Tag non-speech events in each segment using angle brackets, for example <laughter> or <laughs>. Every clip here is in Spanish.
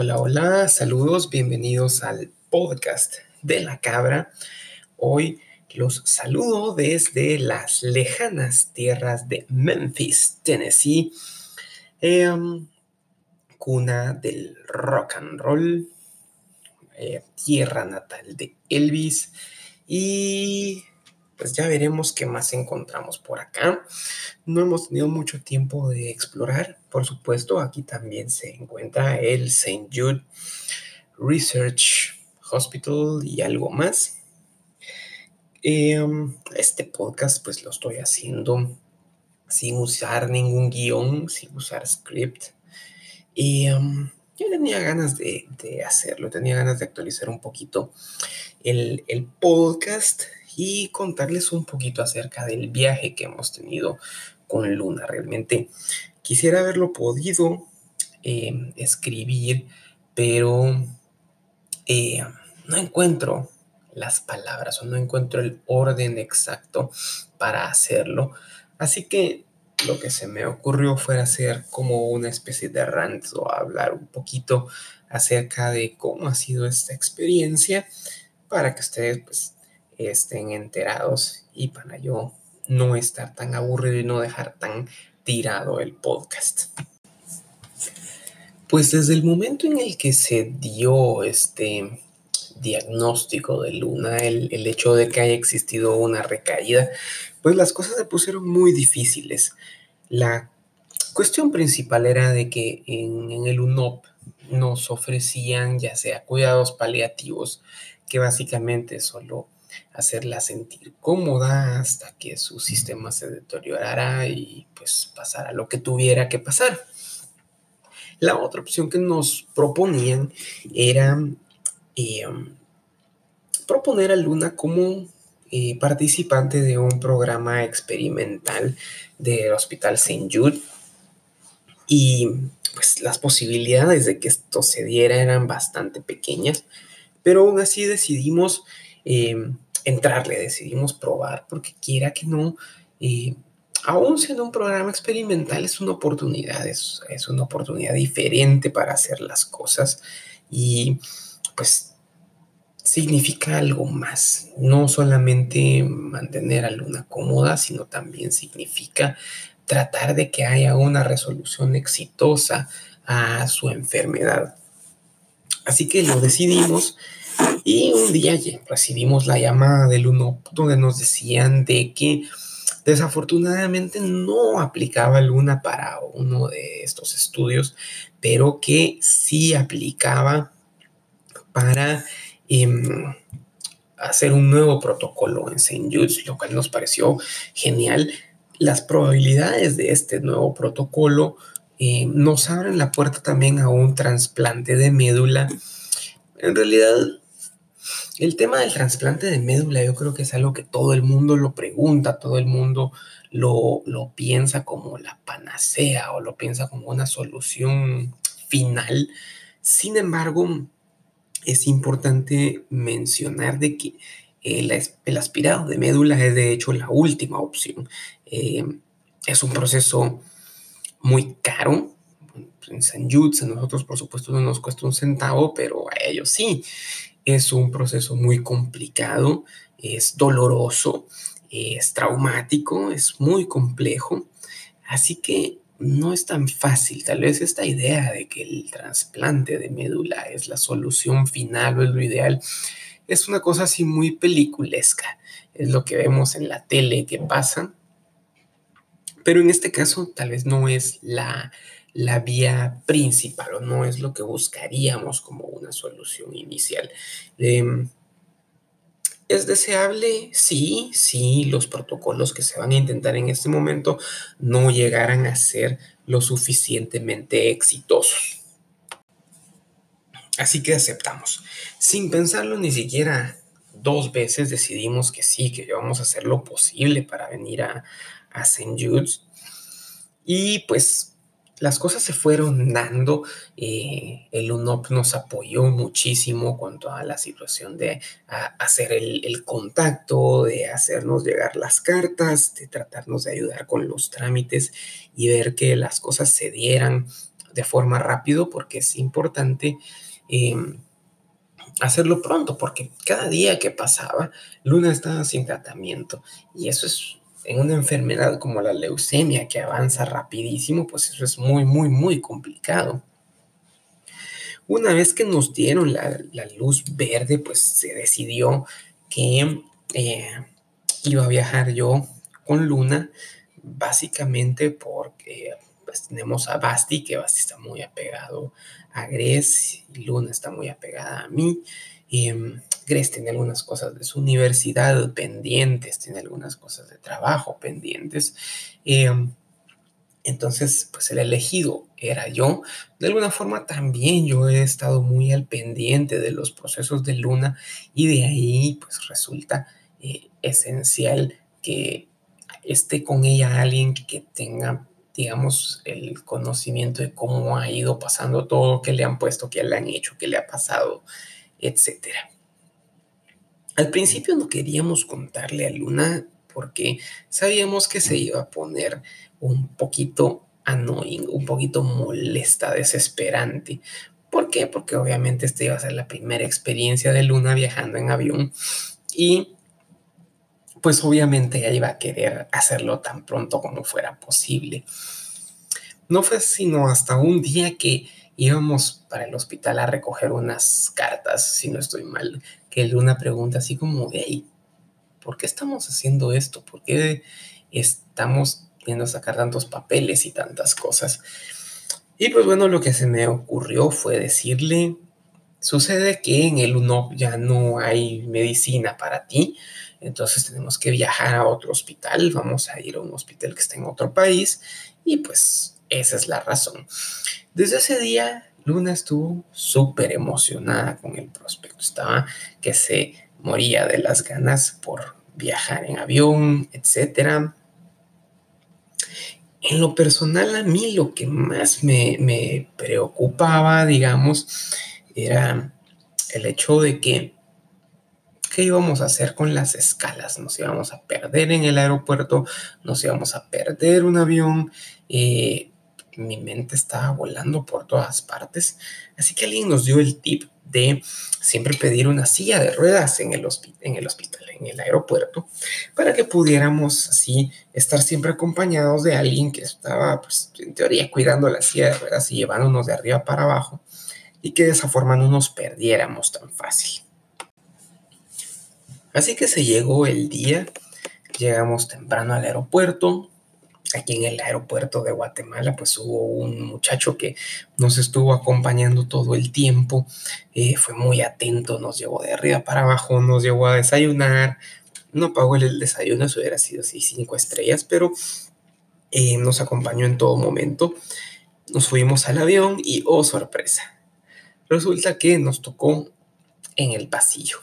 Hola, hola, saludos, bienvenidos al podcast de la cabra. Hoy los saludo desde las lejanas tierras de Memphis, Tennessee, em, cuna del rock and roll, eh, tierra natal de Elvis y pues ya veremos qué más encontramos por acá. No hemos tenido mucho tiempo de explorar, por supuesto, aquí también se encuentra el St. Jude Research Hospital y algo más. Em, este podcast pues lo estoy haciendo sin usar ningún guion, sin usar script. Y em, yo tenía ganas de, hacerlo, tenía ganas de actualizar un poquito el, el podcast y contarles un poquito acerca del viaje que hemos tenido con Luna. Realmente quisiera haberlo podido eh, escribir, pero eh, no encuentro las palabras o no encuentro el orden exacto para hacerlo. Así que lo que se me ocurrió fue hacer como una especie de rant o hablar un poquito acerca de cómo ha sido esta experiencia para que ustedes pues estén enterados y para yo no estar tan aburrido y no dejar tan tirado el podcast. Pues desde el momento en el que se dio este diagnóstico de Luna, el, hecho de que haya existido una recaída, pues las cosas se pusieron muy difíciles. La cuestión principal era de que en, en el UNOP nos ofrecían ya sea cuidados paliativos, que básicamente solo hacerla sentir cómoda hasta que su sistema se deteriorara y pues pasara lo que tuviera que pasar. La otra opción que nos proponían era em, proponer a Luna como eh, participante de un programa experimental del Hospital St. Jude y pues las posibilidades de que esto se diera eran bastante pequeñas, pero aún así decidimos em, entrarle, decidimos probar, porque quiera que no, eh, aún siendo un programa experimental, es una oportunidad, es, es una oportunidad diferente para hacer las cosas y pues significa algo más, no solamente mantener a Luna cómoda, sino también significa tratar de que haya una resolución exitosa a su enfermedad. Así que lo decidimos y un día recibimos la llamada del UNO donde nos decían de que desafortunadamente no aplicaba Luna para uno de estos estudios, pero que sí aplicaba para em, hacer un nuevo protocolo en St. Jude's, lo cual nos pareció genial. Las probabilidades de este nuevo protocolo em, nos abren la puerta también a un trasplante de médula. En realidad, el tema del trasplante de médula yo creo que es algo que todo el mundo lo pregunta, todo el mundo lo, lo piensa como la panacea o lo piensa como una solución final. Sin embargo, es importante mencionar de que el, aspirado de médula es de hecho la última opción. Eh, es un proceso muy caro. En San Jude, a nosotros por supuesto no nos cuesta un centavo, pero a ellos sí. Es un proceso muy complicado, es doloroso, es traumático, es muy complejo. Así que no es tan fácil. Tal vez esta idea de que el trasplante de médula es la solución final o es lo ideal es una cosa así muy peliculesca. Es lo que vemos en la tele que pasa. Pero en este caso tal vez no es la, la vía principal o no es lo que buscaríamos como una solución inicial. Em, ¿Es deseable? Sí, sí, los protocolos que se van a intentar en este momento no llegarán a ser lo suficientemente exitosos. Así que aceptamos. Sin pensarlo ni siquiera dos veces decidimos que sí, que vamos a hacer lo posible para venir a, a St. Jude's. Y pues las cosas se fueron dando. Eh, el UNOP nos apoyó muchísimo cuanto a la situación de hacer el, contacto, de hacernos llegar las cartas, de tratarnos de ayudar con los trámites y ver que las cosas se dieran de forma rápido porque es importante em, hacerlo pronto porque cada día que pasaba, Luna estaba sin tratamiento y eso es en una enfermedad como la leucemia que avanza rapidísimo, pues eso es muy, muy, muy complicado. Una vez que nos dieron la, luz verde, pues se decidió que eh, iba a viajar yo con Luna, básicamente porque pues, tenemos a Basti, que Basti está muy apegado a Gres, y Luna está muy apegada a mí. Um, Tiene algunas cosas de su universidad pendientes, tiene algunas cosas de trabajo pendientes. Em, entonces, pues el elegido era yo. De alguna forma también yo he estado muy al pendiente de los procesos de Luna y de ahí pues resulta eh, esencial que esté con ella alguien que tenga digamos, el conocimiento de cómo ha ido pasando todo, qué le han puesto, qué le han hecho, qué le ha pasado, etc. Al principio no queríamos contarle a Luna porque sabíamos que se iba a poner un poquito annoying, un poquito molesta, desesperante. ¿Por qué? Porque obviamente esta iba a ser la primera experiencia de Luna viajando en avión y pues obviamente ella iba a querer hacerlo tan pronto como fuera posible. No fue sino hasta un día que íbamos para el hospital a recoger unas cartas, si no estoy mal, que Luna pregunta así como, hey, ¿por qué estamos haciendo esto? ¿Por qué estamos viendo sacar tantos papeles y tantas cosas? Y pues bueno, lo que se me ocurrió fue decirle, sucede que en el UNOP ya no hay medicina para ti, entonces tenemos que viajar a otro hospital, vamos a ir a un hospital que está en otro país y pues esa es la razón. Desde ese día, Luna estuvo súper emocionada con el prospecto, estaba que se moría de las ganas por viajar en avión, etc. En lo personal, a mí lo que más me, preocupaba, digamos, era el hecho de que ¿Qué íbamos a hacer con las escalas? Nos íbamos a perder en el aeropuerto, nos íbamos a perder un avión. Eh, mi mente estaba volando por todas partes. Así que alguien nos dio el tip de siempre pedir una silla de ruedas en el, hospital, en el aeropuerto, para que pudiéramos así estar siempre acompañados de alguien que estaba, pues, en teoría, cuidando la silla de ruedas y llevándonos de arriba para abajo y que de esa forma no nos perdiéramos tan fácil. Así que se llegó el día, llegamos temprano al aeropuerto. Aquí en el aeropuerto de Guatemala, pues hubo un muchacho que nos estuvo acompañando todo el tiempo, eh, fue muy atento, nos llevó de arriba para abajo, nos llevó a desayunar, no pagó el desayuno, eso hubiera sido así cinco estrellas, pero eh, nos acompañó en todo momento. Nos fuimos al avión y, oh sorpresa, resulta que nos tocó en el pasillo.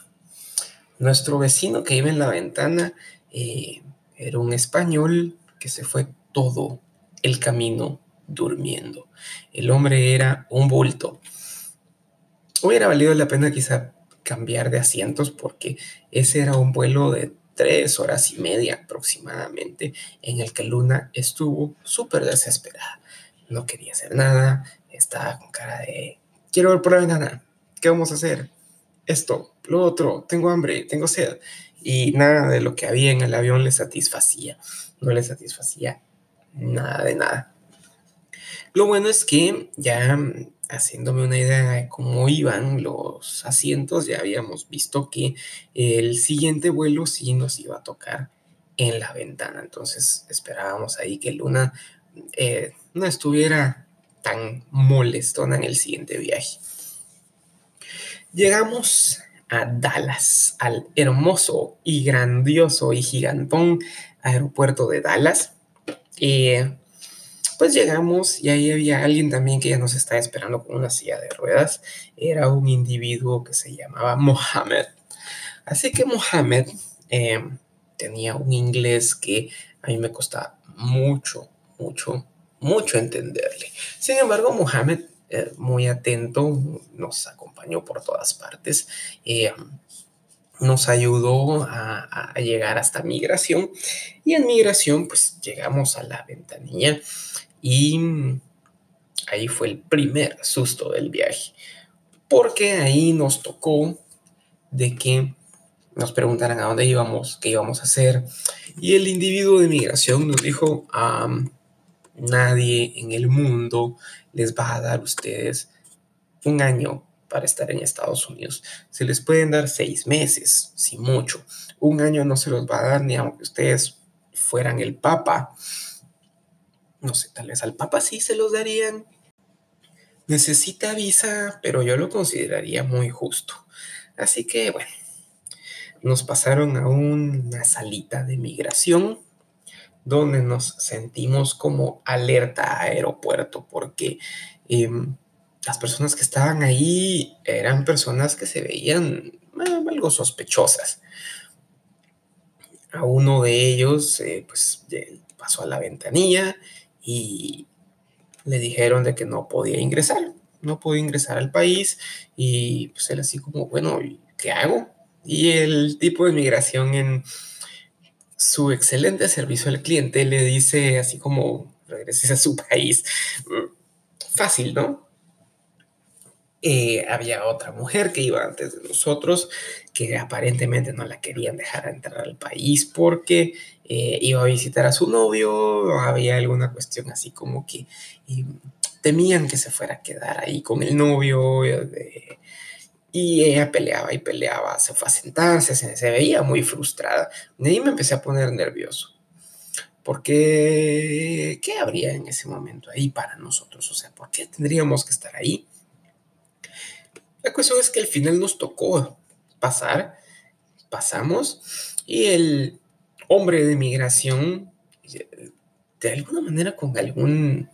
Nuestro vecino que iba en la ventana eh, era un español se fue todo el camino durmiendo. El hombre era un bulto. Hubiera valido la pena quizá cambiar de asientos porque ese era un vuelo de tres horas y media aproximadamente en el que Luna estuvo súper desesperada. No quería hacer nada, estaba con cara de, quiero ver por la ventana, ¿qué vamos a hacer? Esto, lo otro, tengo hambre, tengo sed. Y nada de lo que había en el avión le satisfacía. No le satisfacía nada de nada. Lo bueno es que ya haciéndome una idea de cómo iban los asientos, ya habíamos visto que el siguiente vuelo sí nos iba a tocar en la ventana. Entonces esperábamos ahí que Luna eh, no estuviera tan molestona en el siguiente viaje. Llegamos a Dallas, al hermoso y grandioso y gigantón aeropuerto de Dallas. Y pues llegamos y ahí había alguien también que ya nos estaba esperando con una silla de ruedas. Era un individuo que se llamaba Mohammed. Así que Mohammed eh, tenía un inglés que a mí me costaba mucho, mucho, mucho entenderle. Sin embargo, Mohammed eh, muy atento, nos acompañó por todas partes, eh, nos ayudó a, llegar hasta migración. Y en migración pues llegamos a la ventanilla y ahí fue el primer susto del viaje, porque ahí nos tocó de que nos preguntaran a dónde íbamos, qué íbamos a hacer, y el individuo de migración nos dijo, nadie en el mundo les va a dar a ustedes un año para estar en Estados Unidos. Se les pueden dar seis meses, si mucho. Un año no se los va a dar ni aunque ustedes fueran el Papa. No sé, tal vez al Papa sí se los darían. Necesita visa, pero yo lo consideraría muy justo. Así que, bueno, nos pasaron a una salita de migración donde nos sentimos como alerta a aeropuerto porque em, las personas que estaban ahí eran personas que se veían algo sospechosas. A uno de ellos, eh, pues, pasó a la ventanilla y le dijeron de que no podía ingresar, no podía ingresar al país y pues él así como, bueno, ¿qué hago? Y el tipo de migración en su excelente servicio al cliente le dice así como, regreses a su <laughs> país. Fácil, ¿no? Eh, había otra mujer que iba antes de nosotros, que aparentemente no la querían dejar entrar al país porque eh, iba a visitar a su novio, había alguna cuestión así como que temían que se fuera a quedar ahí con el novio. Eh, y ella peleaba y peleaba, se fue a sentarse, se, veía muy frustrada. Y ahí me empecé a poner nervioso. Porque, ¿qué habría en ese momento ahí para nosotros? O sea, ¿por qué tendríamos que estar ahí? La cuestión es que al final nos tocó pasar, pasamos, y el hombre de migración, de alguna manera con algún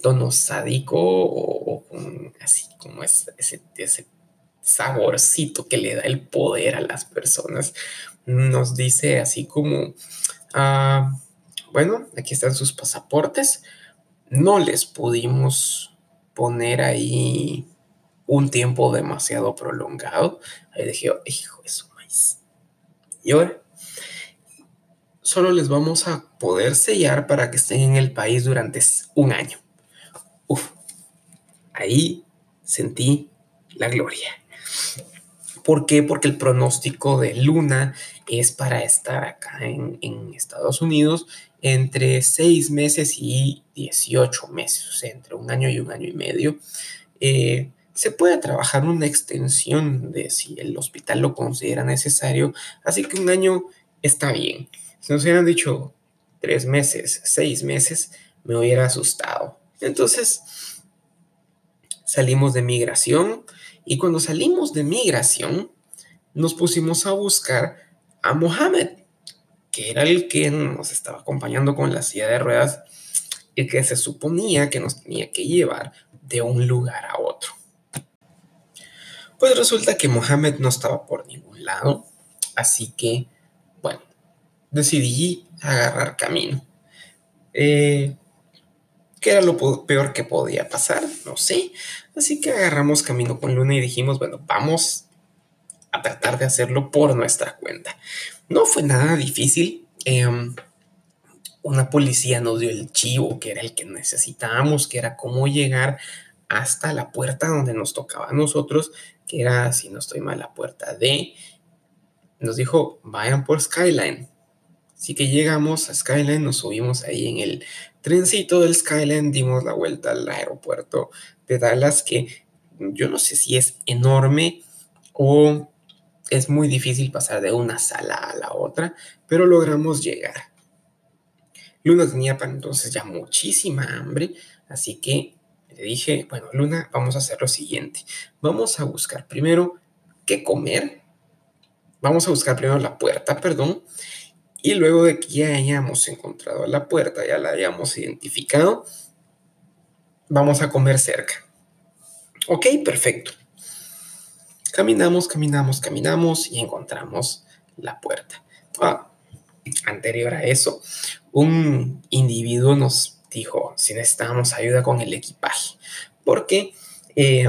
tono sádico o, así como ese, ese, saborcito que le da el poder a las personas, nos dice así como, ah, bueno, aquí están sus pasaportes, no les pudimos poner ahí un tiempo demasiado prolongado. Ahí dije, hijo de su maíz. Y ahora, solo les vamos a poder sellar para que estén en el país durante un año. Uf, ahí sentí la gloria. ¿Por qué? Porque el pronóstico de Luna es para estar acá en, Estados Unidos entre seis meses y 18 meses, o sea, entre un año y un año y medio. Eh, se puede trabajar una extensión de si el hospital lo considera necesario, así que un año está bien. Si nos hubieran dicho tres meses, seis meses, me hubiera asustado. Entonces, salimos de migración y cuando salimos de migración, nos pusimos a buscar a Mohamed, que era el que nos estaba acompañando con la silla de ruedas y que se suponía que nos tenía que llevar de un lugar a otro. Pues resulta que Mohamed no estaba por ningún lado, así que, bueno, decidí agarrar camino. Eh, ¿Qué era lo peor que podía pasar? No sé. Así que agarramos camino con Luna y dijimos, bueno, vamos a tratar de hacerlo por nuestra cuenta. No fue nada difícil. Em, una policía nos dio el chivo, que era el que necesitábamos, que era cómo llegar hasta la puerta donde nos tocaba a nosotros, que era, si no estoy mal, la puerta D. Nos dijo, vayan por Skyline. Así que llegamos a Skyline, nos subimos ahí en el trencito del Skyline, dimos la vuelta al aeropuerto de Dallas, que yo no sé si es enorme o es muy difícil pasar de una sala a la otra, pero logramos llegar. Luna tenía para entonces ya muchísima hambre, así que le dije, bueno, Luna, vamos a hacer lo siguiente. Vamos a buscar primero qué comer. Vamos a buscar primero la puerta, perdón. Y luego de que ya hayamos encontrado la puerta, ya la hayamos identificado, vamos a comer cerca. Ok, perfecto. Caminamos, caminamos, caminamos y encontramos la puerta. Ah, anterior a eso, un individuo nos dijo si necesitábamos ayuda con el equipaje, porque eh,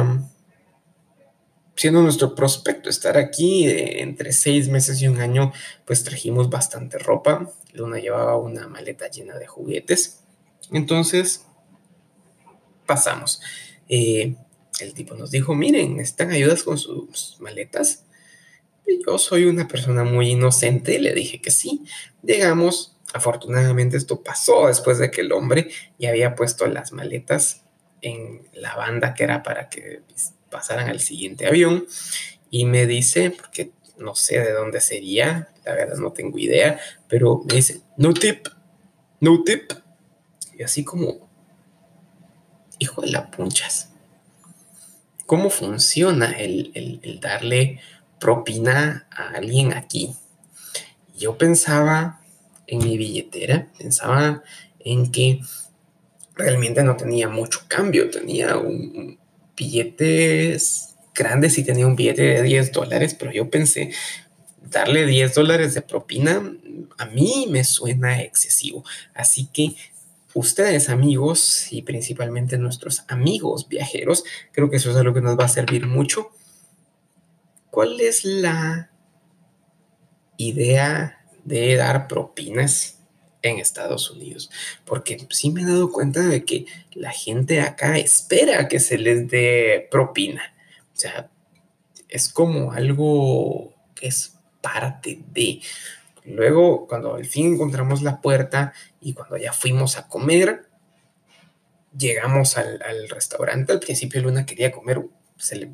siendo nuestro prospecto estar aquí eh, entre seis meses y un año, pues trajimos bastante ropa. Luna llevaba una maleta llena de juguetes. Entonces, pasamos. Eh, el tipo nos dijo, miren, ¿necesitan ayudas con sus maletas? Y yo soy una persona muy inocente, le dije que sí. Llegamos, afortunadamente esto pasó después de que el hombre ya había puesto las maletas en la banda que era para que pasaran al siguiente avión y me dice, porque no sé de dónde sería, la verdad no tengo idea, pero me dice, no tip, no tip. Y así como, hijo de la punchas, ¿cómo funciona el, el darle propina a alguien aquí? Yo pensaba en mi billetera, pensaba en que realmente no tenía mucho cambio, tenía un, billetes grandes y tenía un billete de 10 dólares, pero yo pensé, darle 10 dólares de propina a mí me suena excesivo. Así que ustedes amigos y principalmente nuestros amigos viajeros, creo que eso es algo que nos va a servir mucho. ¿Cuál es la idea de dar propinas en Estados Unidos, porque sí me he dado cuenta de que la gente acá espera que se les dé propina. O sea, es como algo que es parte de. Luego, cuando al fin encontramos la puerta y cuando ya fuimos a comer, llegamos al, restaurante. Al principio Luna quería comer, se le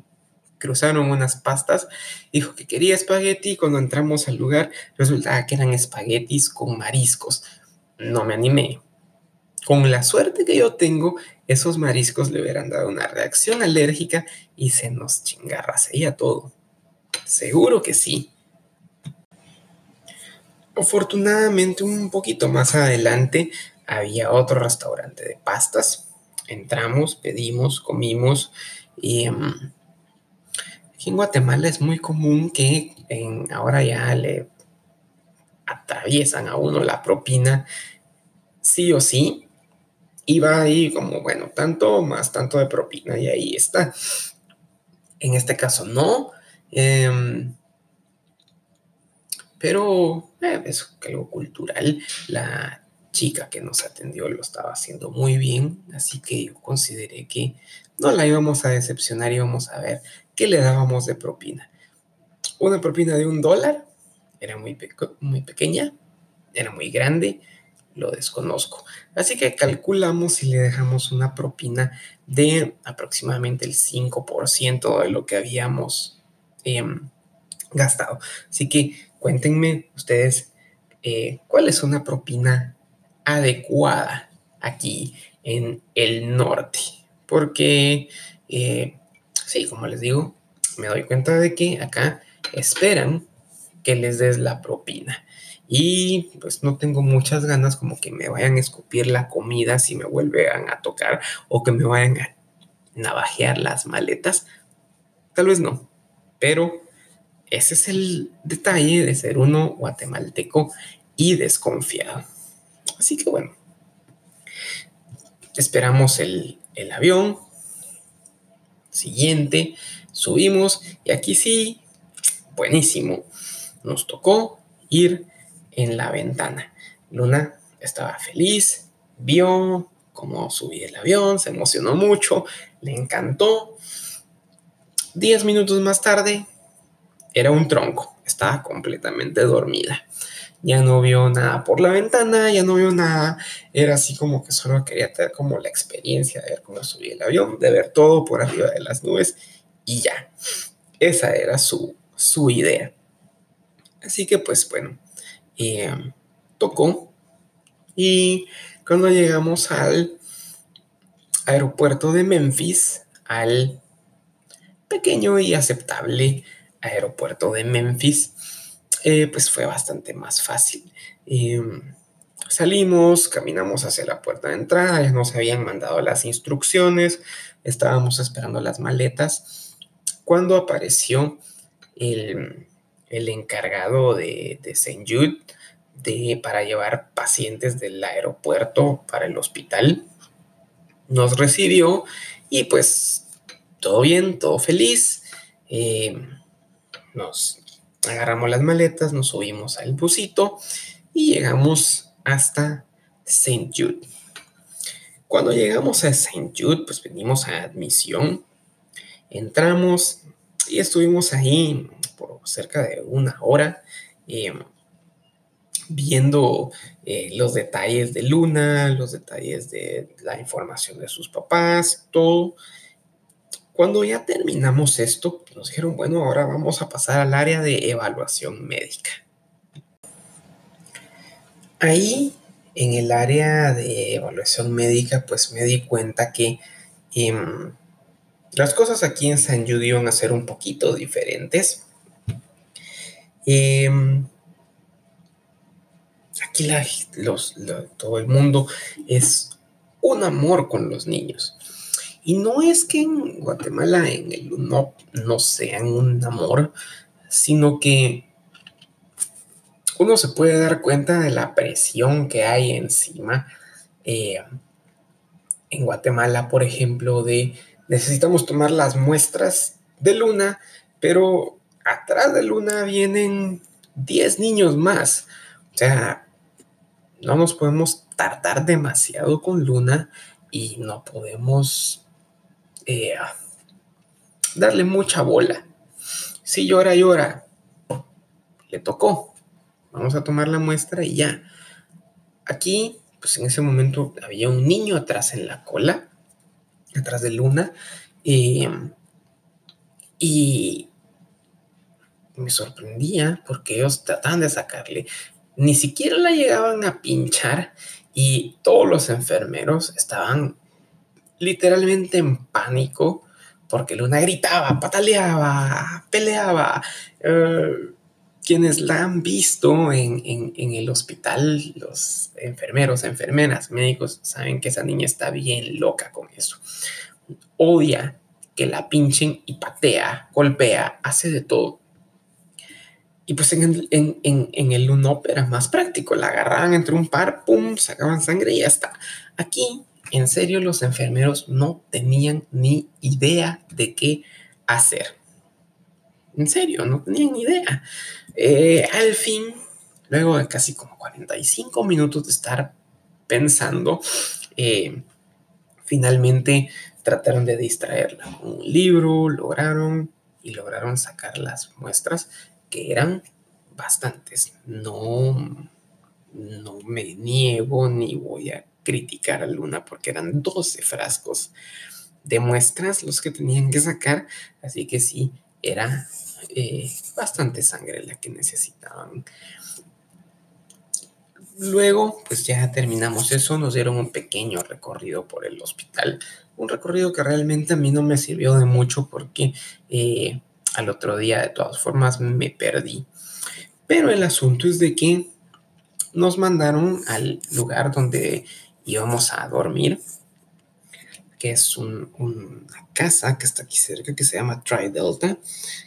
cruzaron unas pastas, dijo que quería espagueti. Cuando entramos al lugar, resultaba que eran espaguetis con mariscos no me animé. Con la suerte que yo tengo, esos mariscos le hubieran dado una reacción alérgica y se nos chingarraseía todo. Seguro que sí. Afortunadamente, un poquito más adelante había otro restaurante de pastas. Entramos, pedimos, comimos y em, aquí en Guatemala es muy común que ahora ya le atraviesan a uno la propina, sí o sí, y va ahí como, bueno, tanto más tanto de propina y ahí está. En este caso no, em, pero eh, es algo cultural. La chica que nos atendió lo estaba haciendo muy bien, así que yo consideré que no la íbamos a decepcionar, íbamos a ver qué le dábamos de propina. Una propina de un dólar era muy, muy pequeña, era muy grande, lo desconozco. Así que calculamos si le dejamos una propina de aproximadamente el 5% de lo que habíamos em, gastado. Así que cuéntenme ustedes eh, cuál es una propina adecuada aquí en el norte. Porque, eh, sí, como les digo, me doy cuenta de que acá esperan que les des la propina. Y pues no tengo muchas ganas como que me vayan a escupir la comida si me vuelven a tocar o que me vayan a navajear las maletas. Tal vez no, pero ese es el detalle de ser uno guatemalteco y desconfiado. Así que bueno, esperamos el, el avión siguiente, subimos y aquí sí, buenísimo nos tocó ir en la ventana. Luna estaba feliz, vio cómo subí el avión, se emocionó mucho, le encantó. Diez minutos más tarde, era un tronco, estaba completamente dormida. Ya no vio nada por la ventana, ya no vio nada. Era así como que solo quería tener como la experiencia de ver cómo subí el avión, de ver todo por arriba de las nubes y ya. Esa era su, su idea. Así que pues bueno, eh, tocó. Y cuando llegamos al aeropuerto de Memphis, al pequeño y aceptable aeropuerto de Memphis, eh, pues fue bastante más fácil. Em, salimos, caminamos hacia la puerta de entrada, ya nos habían mandado las instrucciones, estábamos esperando las maletas, cuando apareció el, el encargado de, de. Jude de, para llevar pacientes del aeropuerto para el hospital. Nos recibió y pues todo bien, todo feliz. Eh, nos agarramos las maletas, nos subimos al busito y llegamos hasta St. Jude. Cuando llegamos a St. Jude, pues venimos a admisión, entramos y estuvimos ahí por cerca de una hora eh, viendo los detalles de Luna, los detalles de la información de sus papás, todo. Cuando ya terminamos esto, nos dijeron, bueno, ahora vamos a pasar al área de evaluación médica. Ahí, en el área de evaluación médica, pues me di cuenta que em, las cosas aquí en San Jude iban a ser un poquito diferentes. Em, aquí los, todo el mundo es un amor con los niños. Y no es que en Guatemala en el no, no sean un amor, sino que uno se puede dar cuenta de la presión que hay encima. Eh, en Guatemala, por ejemplo, de necesitamos tomar las muestras de Luna, pero atrás de Luna vienen 10 niños más. O sea, no nos podemos tardar demasiado con Luna y no podemos eh, darle mucha bola. Si llora, llora. Le tocó. Vamos a tomar la muestra y ya. Aquí, pues en ese momento había un niño atrás en la cola, atrás de Luna, em, y me sorprendía porque ellos trataban de sacarle. Ni siquiera la llegaban a pinchar y todos los enfermeros estaban literalmente en pánico porque Luna gritaba, pataleaba, peleaba. Eh, quienes la han visto en, el hospital, los enfermeros, enfermeras, médicos, saben que esa niña está bien loca con eso. Odia que la pinchen y patea, golpea, hace de todo. Y pues en el, en, era más práctico, la agarraban entre un par, pum, sacaban sangre y ya está. Aquí en serio los enfermeros no tenían ni idea de qué hacer. En serio, no tenían ni idea. Eh, al fin, luego de casi como 45 minutos de estar pensando, eh, finalmente trataron de distraerla con un libro, lograron y lograron sacar las muestras que eran bastantes. No, no me niego ni voy a criticar a Luna porque eran 12 frascos de muestras los que tenían que sacar, así que sí, era eh, bastante sangre la que necesitaban. Luego, pues ya terminamos eso, nos dieron un pequeño recorrido por el hospital, un recorrido que realmente a mí no me sirvió de mucho porque eh, al otro día de todas formas me perdí. Pero el asunto es de que nos mandaron al lugar donde íbamos a dormir, que es una casa que está aquí cerca, que se llama Tri Delta,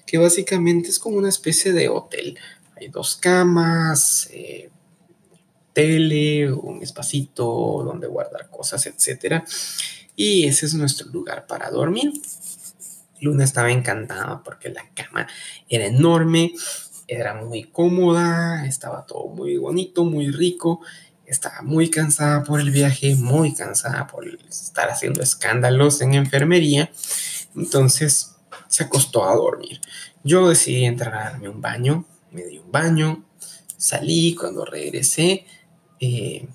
que básicamente es como una especie de hotel. Hay dos camas, eh, tele, un espacito donde guardar cosas, etc. Y ese es nuestro lugar para dormir. Luna estaba encantada porque la cama era enorme, era muy cómoda, estaba todo muy bonito, muy rico estaba muy cansada por el viaje, muy cansada por estar haciendo escándalos en enfermería, entonces se acostó a dormir. Yo decidí entrar a darme un baño, me di un baño, salí, cuando regresé, eh,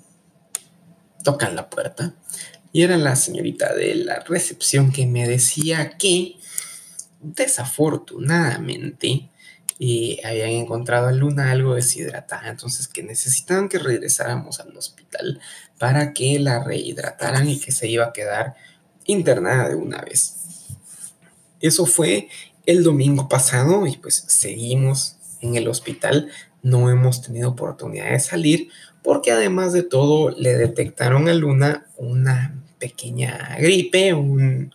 tocan la puerta y era la señorita de la recepción que me decía que desafortunadamente y habían encontrado a Luna algo deshidratada, entonces que necesitaban que regresáramos al hospital para que la rehidrataran y que se iba a quedar internada de una vez. Eso fue el domingo pasado y pues seguimos en el hospital, no hemos tenido oportunidad de salir porque además de todo le detectaron a Luna una pequeña gripe, una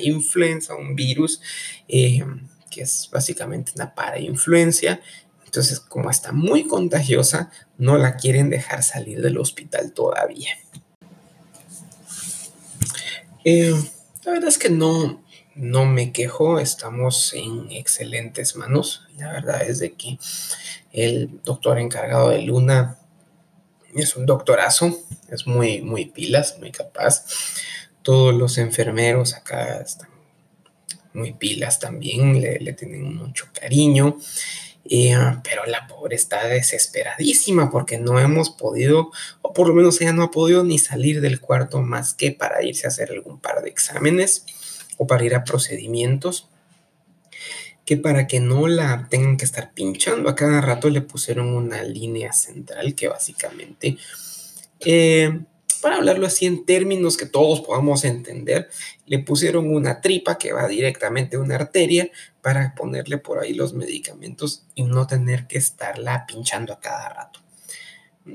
influenza, un virus. Eh, que es básicamente una parainfluencia. Entonces, como está muy contagiosa, no la quieren dejar salir del hospital todavía. Eh, la verdad es que no, no me quejo, estamos en excelentes manos. La verdad es de que el doctor encargado de Luna es un doctorazo, es muy, muy pilas, muy capaz. Todos los enfermeros acá están muy pilas también, le, tienen mucho cariño. Ah, pero la pobre está desesperadísima porque no hemos podido, o por lo menos ella no ha podido ni salir del cuarto más que para irse a hacer algún par de exámenes o para ir a procedimientos que para que no la tengan que estar pinchando a cada rato le pusieron una línea central que básicamente, eh, para hablarlo así en términos que todos podamos entender, le pusieron una tripa que va directamente a una arteria para ponerle por ahí los medicamentos y no tener que estarla pinchando a cada rato.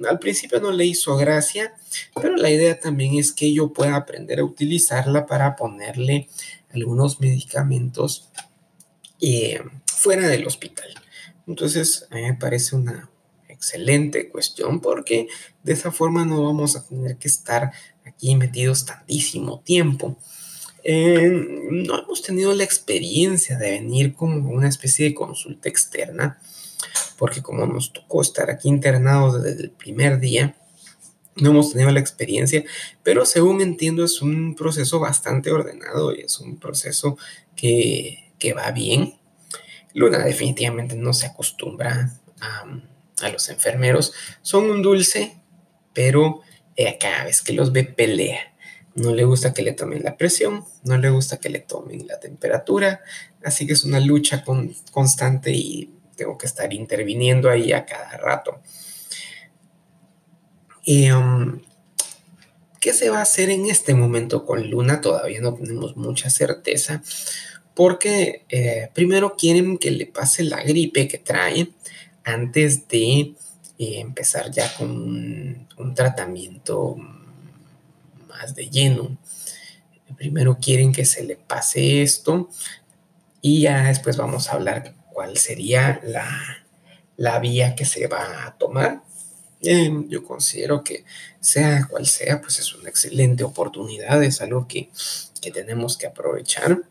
Al principio no le hizo gracia, pero la idea también es que yo pueda aprender a utilizarla para ponerle algunos medicamentos eh, fuera del hospital. Entonces, a mí me parece una excelente cuestión porque de esa forma no vamos a tener que estar aquí metidos tantísimo tiempo. Eh, no hemos tenido la experiencia de venir como una especie de consulta externa, porque como nos tocó estar aquí internados desde el primer día, no hemos tenido la experiencia, pero según entiendo es un proceso bastante ordenado y es un proceso que que va bien. Luna definitivamente no se acostumbra a, los enfermeros. Son un dulce, pero eh, cada vez que los ve pelea. No le gusta que le tomen la presión, no le gusta que le tomen la temperatura, así que es una lucha constante y tengo que estar interviniendo ahí a cada rato. Y, ¿Qué se va a hacer en este momento con Luna? Todavía no tenemos mucha certeza porque eh, primero quieren que le pase la gripe que trae antes de eh, empezar ya con un, tratamiento más de lleno. Primero quieren que se le pase esto y ya después vamos a hablar cuál sería la, vía que se va a tomar. Em, yo considero que sea cual sea, pues es una excelente oportunidad, es algo que, que tenemos que aprovechar.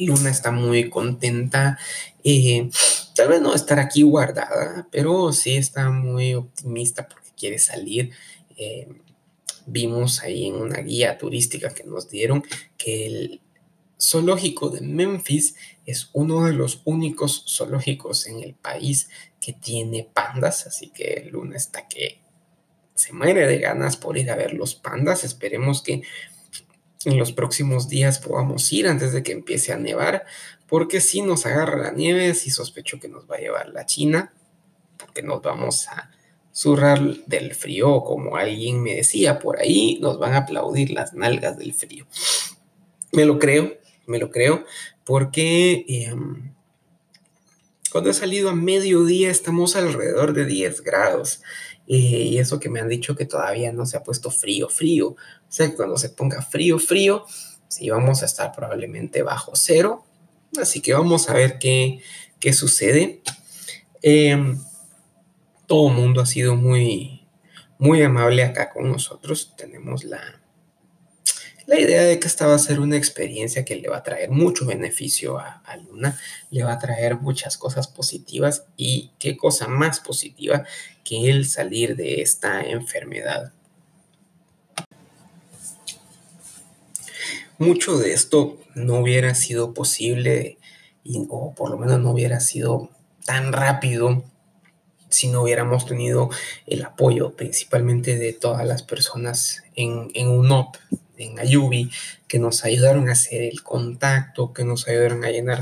Luna está muy contenta. Eh, tal vez no estar aquí guardada, pero sí está muy optimista porque quiere salir. Eh, vimos ahí en una guía turística que nos dieron que el zoológico de Memphis es uno de los únicos zoológicos en el país que tiene pandas, así que Luna está que se muere de ganas por ir a ver los pandas. Esperemos que en los próximos días podamos ir antes de que empiece a nevar, porque si nos agarra la nieve, sí sospecho que nos va a llevar la China, porque nos vamos a zurrar del frío, como alguien me decía por ahí, nos van a aplaudir las nalgas del frío. Me lo creo, me lo creo, porque em, cuando he salido a mediodía estamos alrededor de 10 grados. Eh, y eso que me han dicho que todavía no se ha puesto frío, frío. O sea, que cuando se ponga frío, frío, sí vamos a estar probablemente bajo cero. Así que vamos a ver qué, qué sucede. Em, todo el mundo ha sido muy, muy amable acá con nosotros. Tenemos la, la idea de que esta va a ser una experiencia que le va a traer mucho beneficio a, Luna, le va a traer muchas cosas positivas y qué cosa más positiva que el salir de esta enfermedad. Mucho de esto no hubiera sido posible o por lo menos no hubiera sido tan rápido si no hubiéramos tenido el apoyo principalmente de todas las personas en, en UNOP, en Ayubi, que nos ayudaron a hacer el contacto, que nos ayudaron a llenar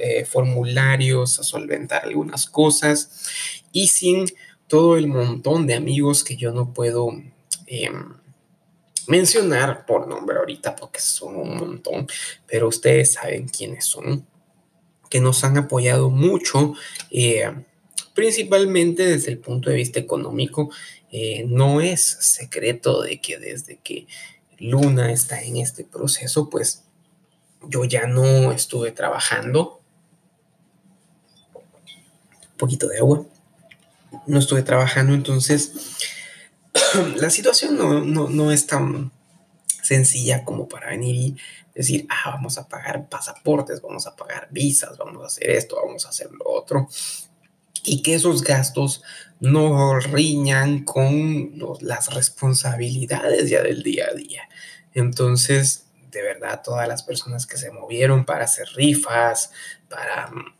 eh, formularios, a solventar algunas cosas, y sin todo el montón de amigos que yo no puedo em, mencionar por nombre ahorita, porque son un montón, pero ustedes saben quiénes son, que nos han apoyado mucho. Eh, principalmente desde el punto de vista económico, eh, no es secreto de que desde que Luna está en este proceso, pues yo ya no estuve trabajando. Un poquito de agua. No estuve trabajando, entonces <coughs> la situación no, es tan sencilla como para venir y decir, ah, vamos a pagar pasaportes, vamos a pagar visas, vamos a hacer esto, vamos a hacer lo otro. y que esos gastos no riñan con las responsabilidades ya del día a día. Entonces, de verdad, todas las personas que se movieron para hacer rifas, para mm,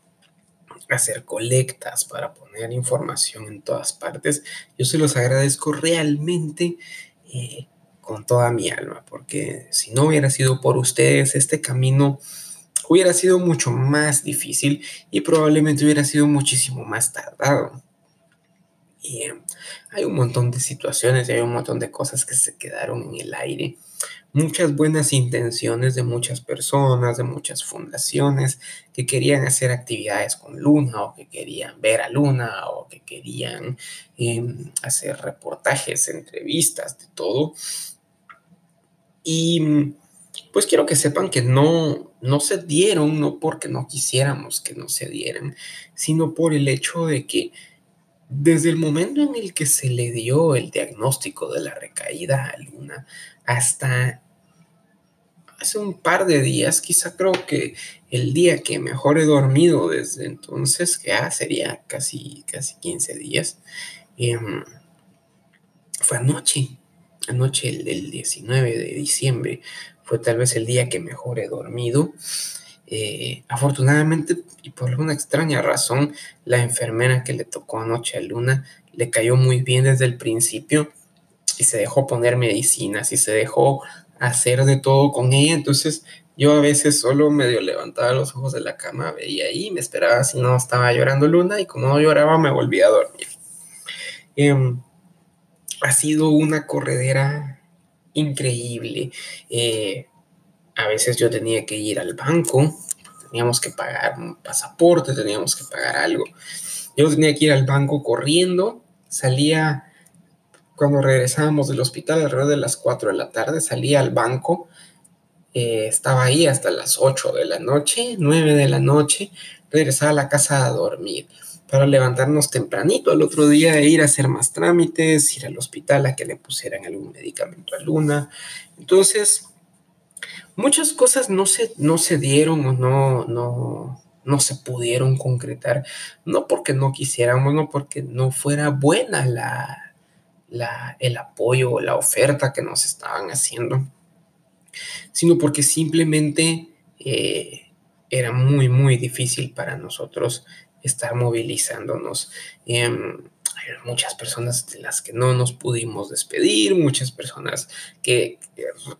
hacer colectas, para poner información en todas partes, yo se los agradezco realmente eh, con toda mi alma, porque si no hubiera sido por ustedes, este camino hubiera sido mucho más difícil y probablemente hubiera sido muchísimo más tardado. Y eh, hay un montón de situaciones y hay un montón de cosas que se quedaron en el aire. Muchas buenas intenciones de muchas personas, de muchas fundaciones que querían hacer actividades con Luna o que querían ver a Luna o que querían em, hacer reportajes, entrevistas, de todo. Y pues quiero que sepan que no, no se dieron, no porque no quisiéramos que no se dieran, sino por el hecho de que desde el momento en el que se le dio el diagnóstico de la recaída a Luna hasta hace un par de días, quizá creo que el día que mejor he dormido desde entonces, que ya sería casi, casi 15 días, em, fue anoche, anoche el, el 19 de diciembre, fue tal vez el día que mejor he dormido. Eh, afortunadamente, y por alguna extraña razón, la enfermera que le tocó anoche a Luna le cayó muy bien desde el principio y se dejó poner medicinas y se dejó hacer de todo con ella. Entonces, yo a veces solo medio levantaba los ojos de la cama, veía ahí, me esperaba si no estaba llorando Luna y como no lloraba me volvía a dormir. Em, ha sido una corredera increíble. Eh, a veces yo tenía que ir al banco, teníamos que pagar un pasaporte, teníamos que pagar algo. Yo tenía que ir al banco corriendo, salía cuando regresábamos del hospital alrededor de las 4 de la tarde, salía al banco, eh, estaba ahí hasta las 8 de la noche, 9 de la noche, regresaba a la casa a dormir para levantarnos tempranito al otro día e ir a hacer más trámites, ir al hospital a que le pusieran algún medicamento a Luna. Entonces, muchas cosas no se, no se dieron o no, no, no se pudieron concretar, no porque no quisiéramos, no porque no fuera buena la, la, el apoyo o la oferta que nos estaban haciendo, sino porque simplemente eh, era muy, muy difícil para nosotros estar movilizándonos. Em, muchas personas de las que no nos pudimos despedir, muchas personas que,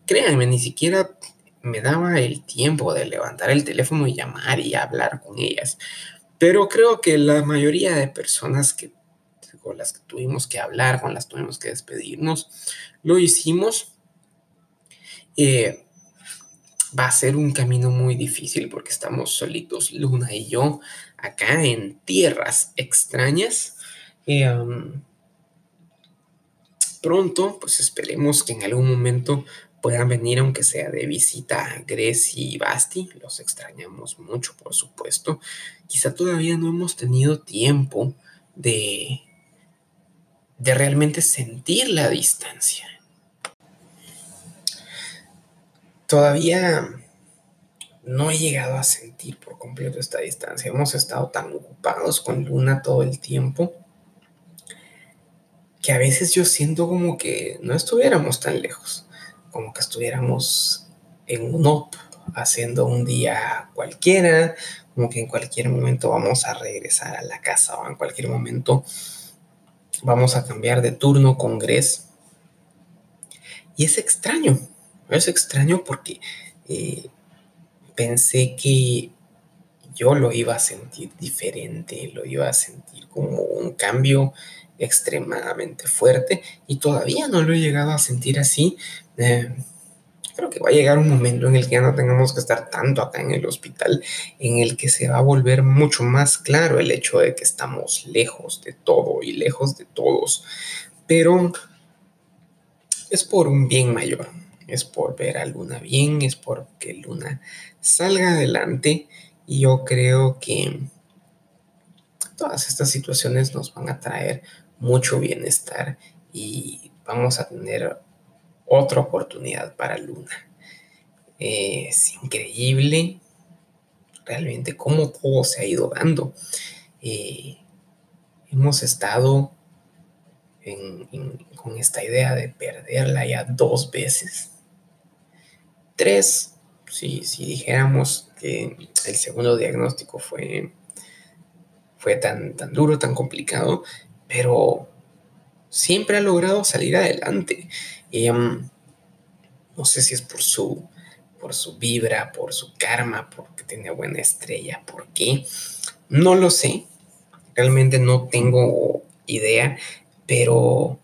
créanme, ni siquiera me daba el tiempo de levantar el teléfono y llamar y hablar con ellas. Pero creo que la mayoría de personas que, con las que tuvimos que hablar, con las que tuvimos que despedirnos, lo hicimos. Eh, va a ser un camino muy difícil porque estamos solitos, Luna y yo, acá en tierras extrañas. Um, pronto, pues esperemos que en algún momento puedan venir, aunque sea de visita a Grecia y Basti. Los extrañamos mucho, por supuesto. Quizá todavía no hemos tenido tiempo de, de realmente sentir la distancia. Todavía no he llegado a sentir por completo esta distancia. Hemos estado tan ocupados con Luna todo el tiempo que a veces yo siento como que no estuviéramos tan lejos, como que estuviéramos en un up, haciendo un día cualquiera, como que en cualquier momento vamos a regresar a la casa o en cualquier momento vamos a cambiar de turno con Gres. Y es extraño, es extraño porque eh, pensé que yo lo iba a sentir diferente, lo iba a sentir como un cambio extremadamente fuerte y todavía no lo he llegado a sentir así. Eh, creo que va a llegar un momento en el que ya no tengamos que estar tanto acá en el hospital, en el que se va a volver mucho más claro el hecho de que estamos lejos de todo y lejos de todos. Pero es por un bien mayor es por ver a Luna bien, es por que Luna salga adelante y yo creo que todas estas situaciones nos van a traer mucho bienestar y vamos a tener otra oportunidad para Luna. es increíble realmente cómo todo se ha ido dando. Eh, hemos estado con esta idea de perderla ya dos veces. Tres, si, si dijéramos que el segundo diagnóstico fue, fue tan, tan duro, tan complicado, pero siempre ha logrado salir adelante. Y, em, no sé si es por su, por su vibra, por su karma, porque tiene buena estrella, por qué. No lo sé. Realmente no tengo idea, pero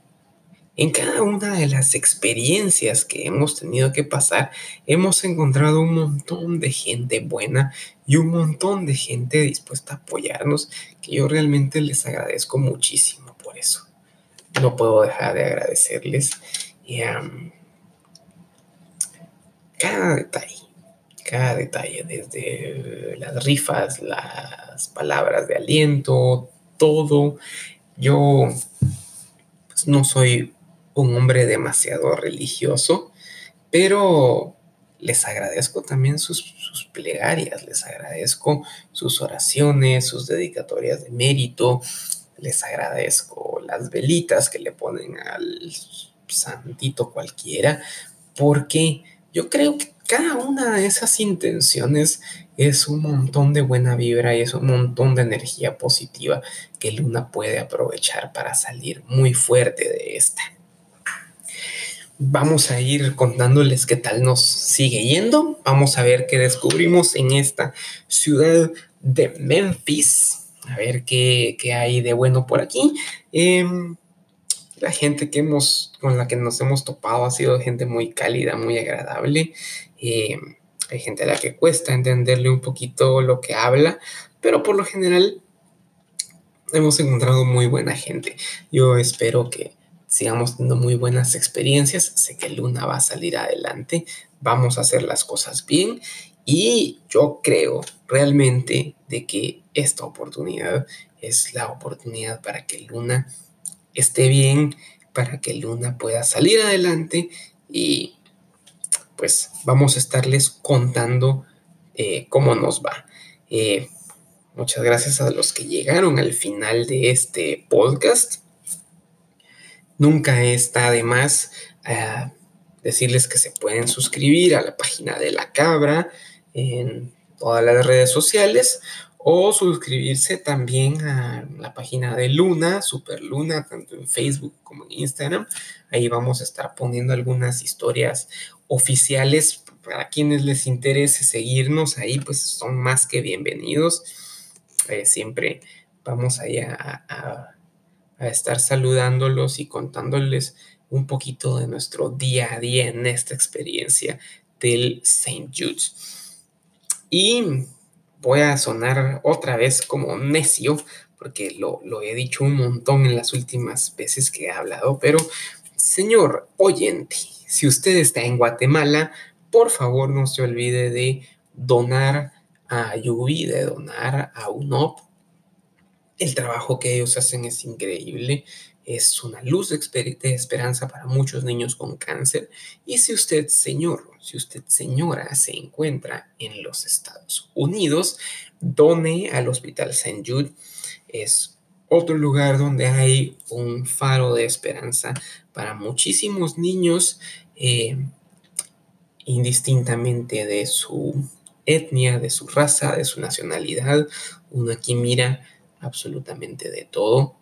en cada una de las experiencias que hemos tenido que pasar, hemos encontrado un montón de gente buena y un montón de gente dispuesta a apoyarnos, que yo realmente les agradezco muchísimo por eso. No puedo dejar de agradecerles. Y, cada detalle, cada detalle, desde las rifas, las palabras de aliento, todo. Yo pues, no soy un hombre demasiado religioso, pero les agradezco también sus, plegarias, les agradezco sus oraciones, sus dedicatorias de mérito, les agradezco las velitas que le ponen al santito cualquiera, porque yo creo que cada una de esas intenciones es un montón de buena vibra y es un montón de energía positiva que Luna puede aprovechar para salir muy fuerte de esta. Vamos a ir contándoles qué tal nos sigue yendo. Vamos a ver qué descubrimos en esta ciudad de Memphis. A ver qué, hay de bueno por aquí. Em, la gente que hemos, con la que nos hemos topado ha sido gente muy cálida, muy agradable. Eh, hay gente a la que cuesta entenderle un poquito lo que habla, pero por lo general hemos encontrado muy buena gente. Yo espero que sigamos teniendo muy buenas experiencias. Sé que Luna va a salir adelante. Vamos a hacer las cosas bien. Y yo creo realmente de que esta oportunidad es la oportunidad para que Luna esté bien, para que Luna pueda salir adelante y pues vamos a estarles contando eh, cómo nos va. Eh, muchas gracias a los que llegaron al final de este podcast. Nunca está de más eh, decirles que se pueden suscribir a la página de la cabra en todas las redes sociales o suscribirse también a la página de Luna, Super Luna, tanto en Facebook como en Instagram. Ahí vamos a estar poniendo algunas historias oficiales para quienes les interese seguirnos ahí, pues son más que bienvenidos. Eh, siempre vamos ahí a, a estar saludándolos y contándoles un poquito de nuestro día a día en esta experiencia del St. Jude's. Y voy a sonar otra vez como necio, porque lo, he dicho un montón en las últimas veces que he hablado, pero señor oyente, si usted está en Guatemala, por favor no se olvide de donar a Yubi, de donar a UNOP. El trabajo que ellos hacen es increíble es una luz de, esperanza para muchos niños con cáncer. Y si usted, señor, si usted, señora, se encuentra en los Estados Unidos, done al Hospital St. Jude. Es otro lugar donde hay un faro de esperanza para muchísimos niños, eh, indistintamente de su etnia, de su raza, de su nacionalidad. Uno aquí mira absolutamente de todo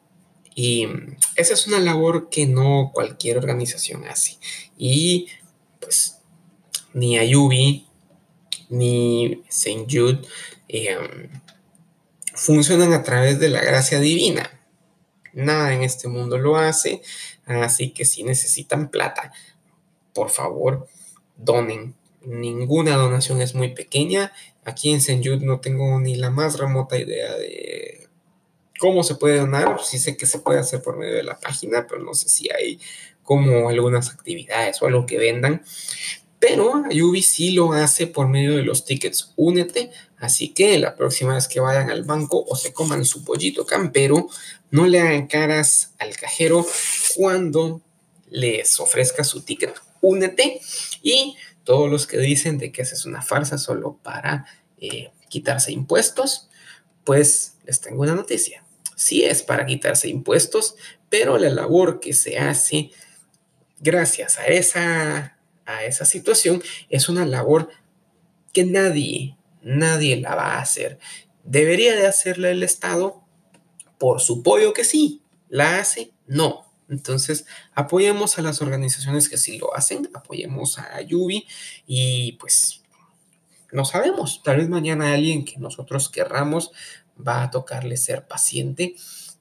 y esa es una labor que no cualquier organización hace. Y pues ni Ayubi ni St. Jude em, funcionan a través de la gracia divina. Nada en este mundo lo hace. Así que si necesitan plata, por favor, donen. Ninguna donación es muy pequeña. Aquí en St. Jude no tengo ni la más remota idea de ¿Cómo se puede donar? Sí sé que se puede hacer por medio de la página, pero no sé si hay como algunas actividades o algo que vendan. Pero Ayubi sí lo hace por medio de los tickets Únete. Así que la próxima vez que vayan al banco o se coman su pollito campero, no le hagan caras al cajero cuando les ofrezca su ticket Únete. Y todos los que dicen de que esa es una farsa solo para eh, quitarse impuestos, pues les tengo una noticia sí es para quitarse impuestos, pero la labor que se hace gracias a esa, a esa situación es una labor que nadie, nadie la va a hacer. ¿Debería de hacerla el Estado? Por su pollo que sí. ¿La hace? No. Entonces, apoyemos a las organizaciones que sí lo hacen, apoyemos a Yubi y pues no sabemos, tal vez mañana alguien que nosotros querramos va a tocarle ser paciente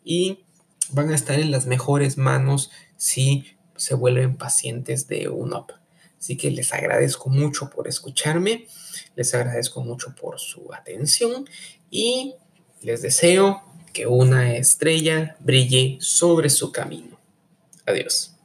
y van a estar en las mejores manos si se vuelven pacientes de UNOP. Así que les agradezco mucho por escucharme, les agradezco mucho por su atención y les deseo que una estrella brille sobre su camino. Adiós.